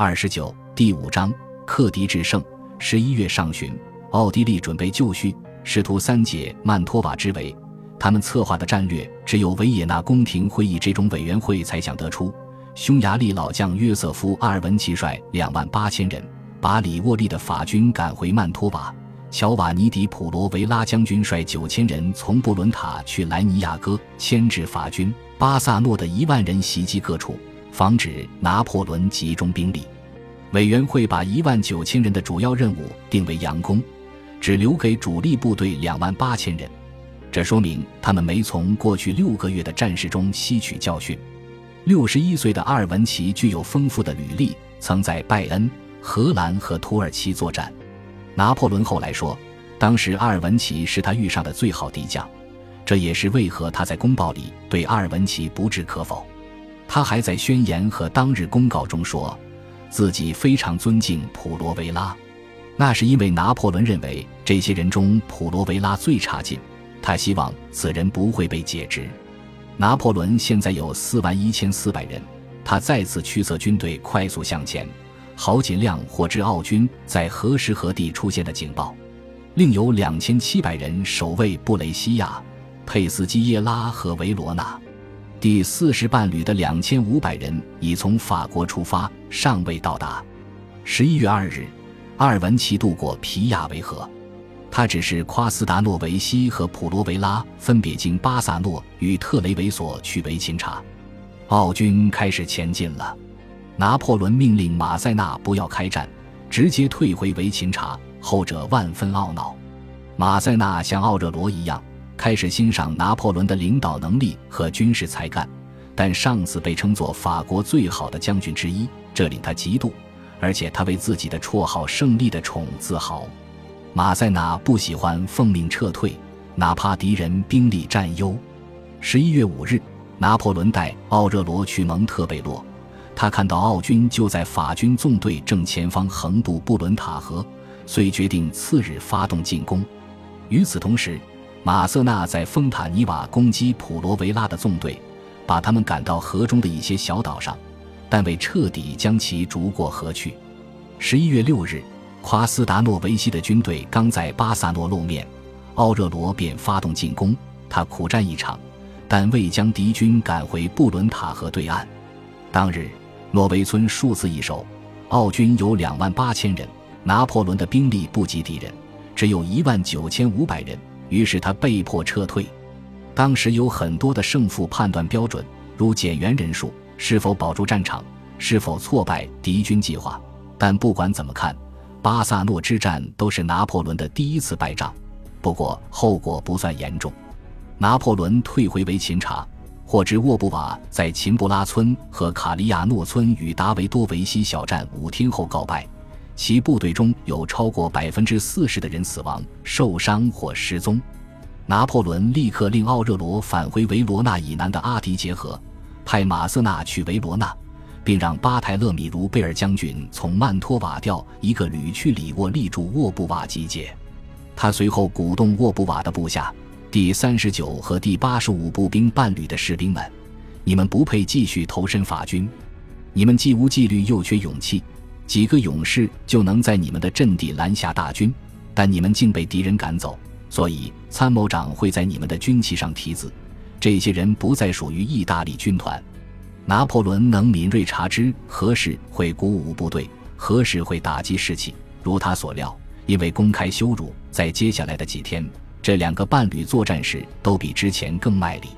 二十九第五章克敌制胜。十一月上旬，奥地利准备就绪，试图三解曼托瓦之围。他们策划的战略只有维也纳宫廷会议这种委员会才想得出。匈牙利老将约瑟夫·阿尔文奇率两万八千人，把里沃利的法军赶回曼托瓦；乔瓦尼·迪普罗维拉将军率九千人从布伦塔去莱尼亚哥牵制法军。巴萨诺的一万人袭击各处，防止拿破仑集中兵力。委员会把一万九千人的主要任务定为佯攻，只留给主力部队两万八千人。这说明他们没从过去六个月的战事中吸取教训。六十一岁的阿尔文奇具有丰富的履历，曾在拜恩、荷兰和土耳其作战。拿破仑后来说，当时阿尔文奇是他遇上的最好敌将，这也是为何他在公报里对阿尔文奇不置可否。他还在宣言和当日公告中说。自己非常尊敬普罗维拉，那是因为拿破仑认为这些人中普罗维拉最差劲，他希望此人不会被解职。拿破仑现在有四万一千四百人，他再次驱策军队快速向前，好尽量获知奥军在何时何地出现的警报。另有两千七百人守卫布雷西亚、佩斯基耶拉和维罗纳。第四十伴旅的两千五百人已从法国出发，尚未到达。十一月二日，阿尔文奇渡过皮亚维河，他指示夸斯达诺维西和普罗维拉分别经巴萨诺与特雷维索去维琴察。奥军开始前进了。拿破仑命令马塞纳不要开战，直接退回维琴察，后者万分懊恼。马塞纳像奥热罗一样。开始欣赏拿破仑的领导能力和军事才干，但上司被称作法国最好的将军之一，这令他嫉妒，而且他为自己的绰号“胜利的宠”自豪。马塞纳不喜欢奉命撤退，哪怕敌人兵力占优。十一月五日，拿破仑带奥热罗去蒙特贝洛，他看到奥军就在法军纵队正前方横渡布伦塔河，遂决定次日发动进攻。与此同时，马瑟纳在丰塔尼瓦攻击普罗维拉的纵队，把他们赶到河中的一些小岛上，但未彻底将其逐过河去。十一月六日，夸斯达诺维西的军队刚在巴萨诺露面，奥热罗便发动进攻。他苦战一场，但未将敌军赶回布伦塔河对岸。当日，诺维村数次易手，奥军有两万八千人，拿破仑的兵力不及敌人，只有一万九千五百人。于是他被迫撤退。当时有很多的胜负判断标准，如减员人数、是否保住战场、是否挫败敌军计划。但不管怎么看，巴萨诺之战都是拿破仑的第一次败仗。不过后果不算严重。拿破仑退回维琴察，获知沃布瓦在琴布拉村和卡利亚诺村与达维多维西小战五天后告败。其部队中有超过百分之四十的人死亡、受伤或失踪。拿破仑立刻令奥热罗返回维罗纳以南的阿迪杰河，派马瑟纳去维罗纳，并让巴泰勒米卢贝尔将军从曼托瓦调一个旅去里沃利驻沃布瓦集结。他随后鼓动沃布瓦的部下，第三十九和第八十五步兵伴侣的士兵们：“你们不配继续投身法军，你们既无纪律又缺勇气。”几个勇士就能在你们的阵地拦下大军，但你们竟被敌人赶走，所以参谋长会在你们的军旗上题字：这些人不再属于意大利军团。拿破仑能敏锐察知何时会鼓舞部队，何时会打击士气。如他所料，因为公开羞辱，在接下来的几天，这两个伴侣作战时都比之前更卖力。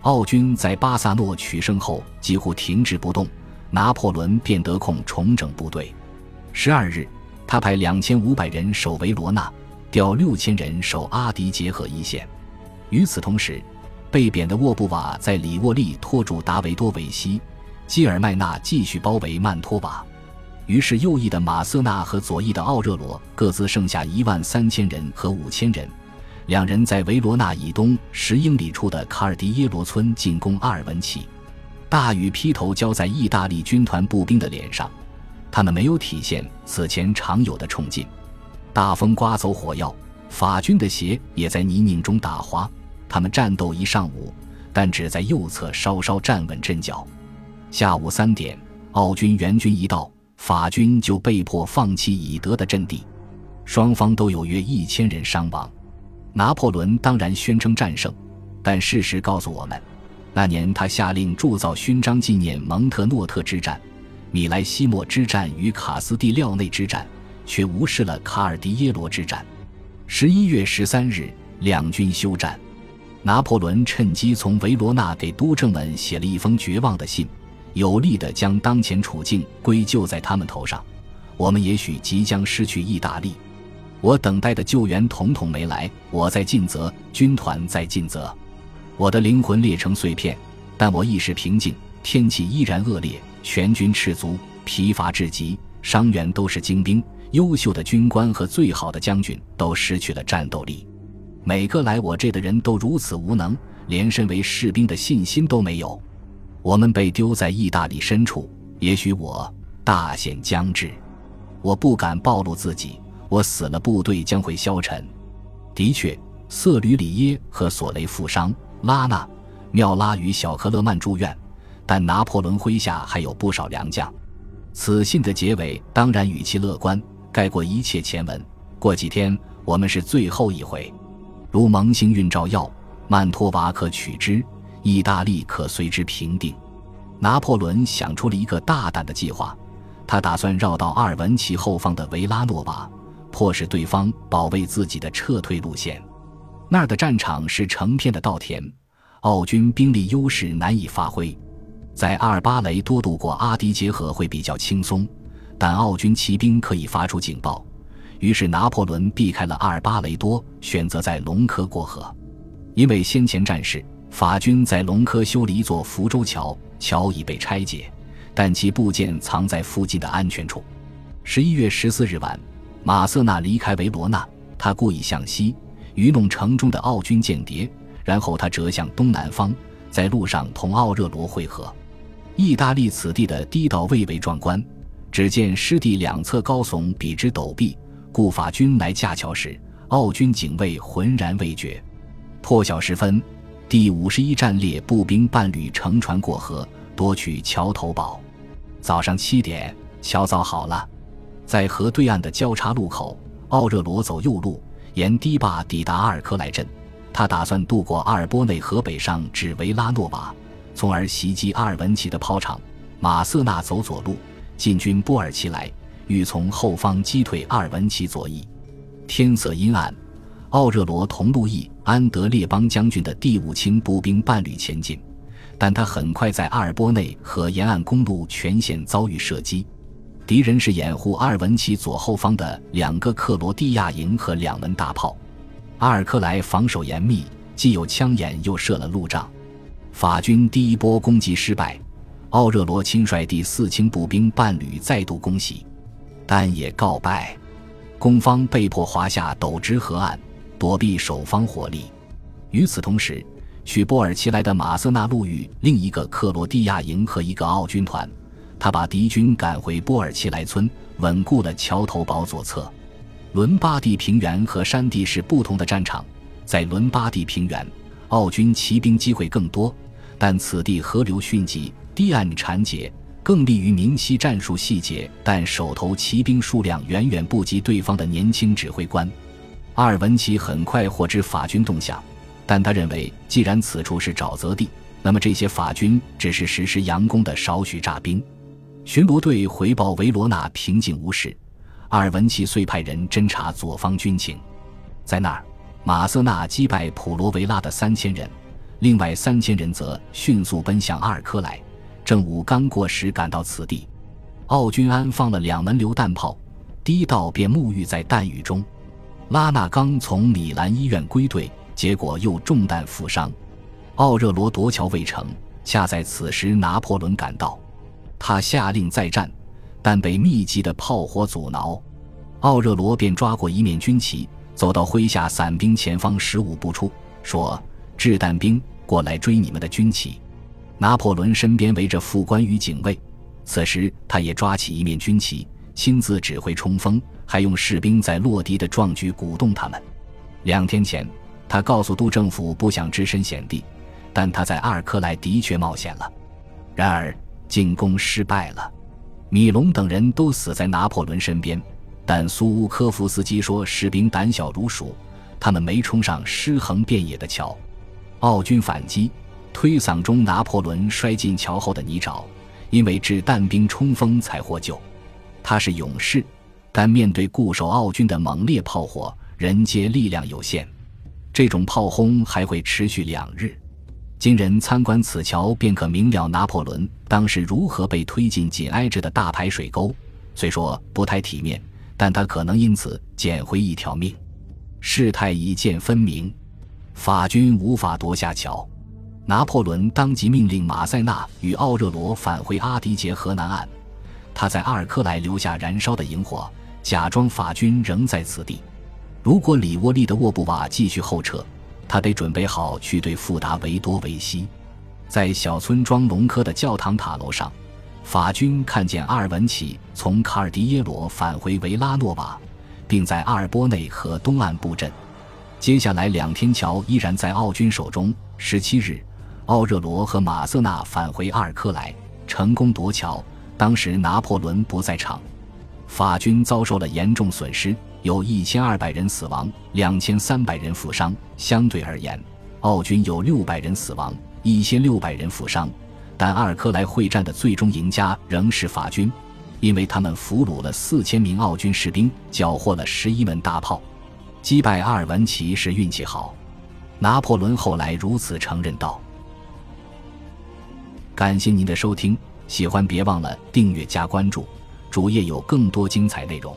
奥军在巴萨诺取胜后几乎停滞不动。拿破仑便得空重整部队。十二日，他派两千五百人守维罗纳，调六千人守阿迪杰河一线。与此同时，被贬的沃布瓦在里沃利拖住达维多维西，基尔麦纳继续包围曼托瓦。于是，右翼的马瑟纳和左翼的奥热罗各自剩下一万三千人和五千人，两人在维罗纳以东十英里处的卡尔迪耶罗村进攻阿尔文奇。大雨劈头浇在意大利军团步兵的脸上，他们没有体现此前常有的冲劲。大风刮走火药，法军的鞋也在泥泞中打滑。他们战斗一上午，但只在右侧稍稍站稳阵脚。下午三点，奥军援军一到，法军就被迫放弃以德的阵地，双方都有约一千人伤亡。拿破仑当然宣称战胜，但事实告诉我们，那年他下令铸造勋章纪念蒙特诺特之战、米莱西莫之战与卡斯蒂廖内之战，却无视了卡尔迪耶罗之战。十一月十三日，两军休战。拿破仑趁机从维罗纳给督政们写了一封绝望的信，有力地将当前处境归咎在他们头上。我们也许即将失去意大利。我等待的救援统统没来，我在尽责，军团在尽责，我的灵魂裂成碎片，但我意识平静。天气依然恶劣，全军赤足，疲乏至极，伤员都是精兵，优秀的军官和最好的将军都失去了战斗力。每个来我这的人都如此无能，连身为士兵的信心都没有。我们被丢在意大利深处，也许我大限将至，我不敢暴露自己。我死了，部队将会消沉。的确，瑟吕里耶和索雷负伤，拉纳、缪拉与小克勒曼住院，但拿破仑麾下还有不少良将。此信的结尾当然语气乐观，盖过一切前文。过几天，我们是最后一回。如蒙星运照耀，曼托瓦可取之，意大利可随之平定。拿破仑想出了一个大胆的计划，他打算绕到阿尔文奇后方的维拉诺瓦。迫使对方保卫自己的撤退路线，那儿的战场是成片的稻田，奥军兵力优势难以发挥。在阿尔巴雷多渡过阿迪结合会比较轻松，但奥军骑兵可以发出警报。于是拿破仑避开了阿尔巴雷多，选择在隆科过河。因为先前战事，法军在隆科修了一座福州桥，桥已被拆解，但其部件藏在附近的安全处。十一月十四日晚。马瑟纳离开维罗纳，他故意向西愚弄城中的奥军间谍，然后他折向东南方，在路上同奥热罗会合。意大利此地的堤道蔚为壮观，只见湿地两侧高耸，笔直陡壁，故法军来架桥时，奥军警卫浑然未觉。破晓时分，第五十一战列步兵半旅乘船过河，夺取桥头堡。早上七点，桥造好了。在河对岸的交叉路口，奥热罗走右路，沿堤坝抵达阿尔科莱镇。他打算渡过阿尔波内河北上至维拉诺瓦，从而袭击阿尔文奇的炮场。马瑟纳走左路，进军波尔奇莱，欲从后方击退阿尔文奇左翼。天色阴暗，奥热罗同路易安德烈邦将军的第五轻步兵伴侣前进，但他很快在阿尔波内和沿岸公路全线遭遇射击。敌人是掩护阿尔文奇左后方的两个克罗地亚营和两门大炮。阿尔克莱防守严密，既有枪眼又设了路障。法军第一波攻击失败，奥热罗亲率第四轻步兵伴侣再度攻袭，但也告败。攻方被迫滑下陡直河岸，躲避守方火力。与此同时，去波尔奇来的马瑟纳路遇另一个克罗地亚营和一个奥军团。他把敌军赶回波尔奇莱村，稳固了桥头堡左侧。伦巴第平原和山地是不同的战场。在伦巴第平原，奥军骑兵机会更多，但此地河流汛急，堤岸缠结，更利于明晰战术细节。但手头骑兵数量远远不及对方的年轻指挥官。阿尔文奇很快获知法军动向，但他认为，既然此处是沼泽地，那么这些法军只是实施佯攻的少许诈兵。巡逻队回报维罗纳平静无事，阿尔文奇遂派人侦察左方军情。在那儿，马瑟纳击败普罗维拉的三千人，另外三千人则迅速奔向阿尔科莱。正午刚过时赶到此地，奥军安放了两门榴弹炮，第一道便沐浴在弹雨中。拉纳刚从米兰医院归队，结果又中弹负伤。奥热罗夺桥未成，恰在此时拿破仑赶到。他下令再战，但被密集的炮火阻挠。奥热罗便抓过一面军旗，走到麾下散兵前方十五步处，说：“掷弹兵过来追你们的军旗。”拿破仑身边围着副官与警卫，此时他也抓起一面军旗，亲自指挥冲锋，还用士兵在落敌的壮举鼓动他们。两天前，他告诉督政府不想置身险地，但他在阿尔克莱的确冒险了。然而。进攻失败了，米龙等人都死在拿破仑身边，但苏乌科夫斯基说士兵胆小如鼠，他们没冲上尸横遍野的桥。奥军反击，推搡中拿破仑摔进桥后的泥沼，因为置弹兵冲锋才获救。他是勇士，但面对固守奥军的猛烈炮火，人皆力量有限。这种炮轰还会持续两日。今人参观此桥，便可明了拿破仑当时如何被推进紧挨着的大排水沟。虽说不太体面，但他可能因此捡回一条命。事态一见分明，法军无法夺下桥。拿破仑当即命令马塞纳与奥热罗返回阿迪杰河南岸。他在阿尔科莱留下燃烧的营火，假装法军仍在此地。如果里沃利的沃布瓦继续后撤。他得准备好去对付达维多维西。在小村庄隆科的教堂塔楼上，法军看见阿尔文奇从卡尔迪耶罗返回维拉诺瓦，并在阿尔波内河东岸布阵。接下来两天，桥依然在奥军手中。十七日，奥热罗和马瑟纳返回阿尔科莱，成功夺桥。当时拿破仑不在场，法军遭受了严重损失。有一千二百人死亡，两千三百人负伤。相对而言，奥军有六百人死亡，一千六百人负伤。但阿尔科莱会战的最终赢家仍是法军，因为他们俘虏了四千名奥军士兵，缴获了十一门大炮。击败阿尔文奇是运气好，拿破仑后来如此承认道。感谢您的收听，喜欢别忘了订阅加关注，主页有更多精彩内容。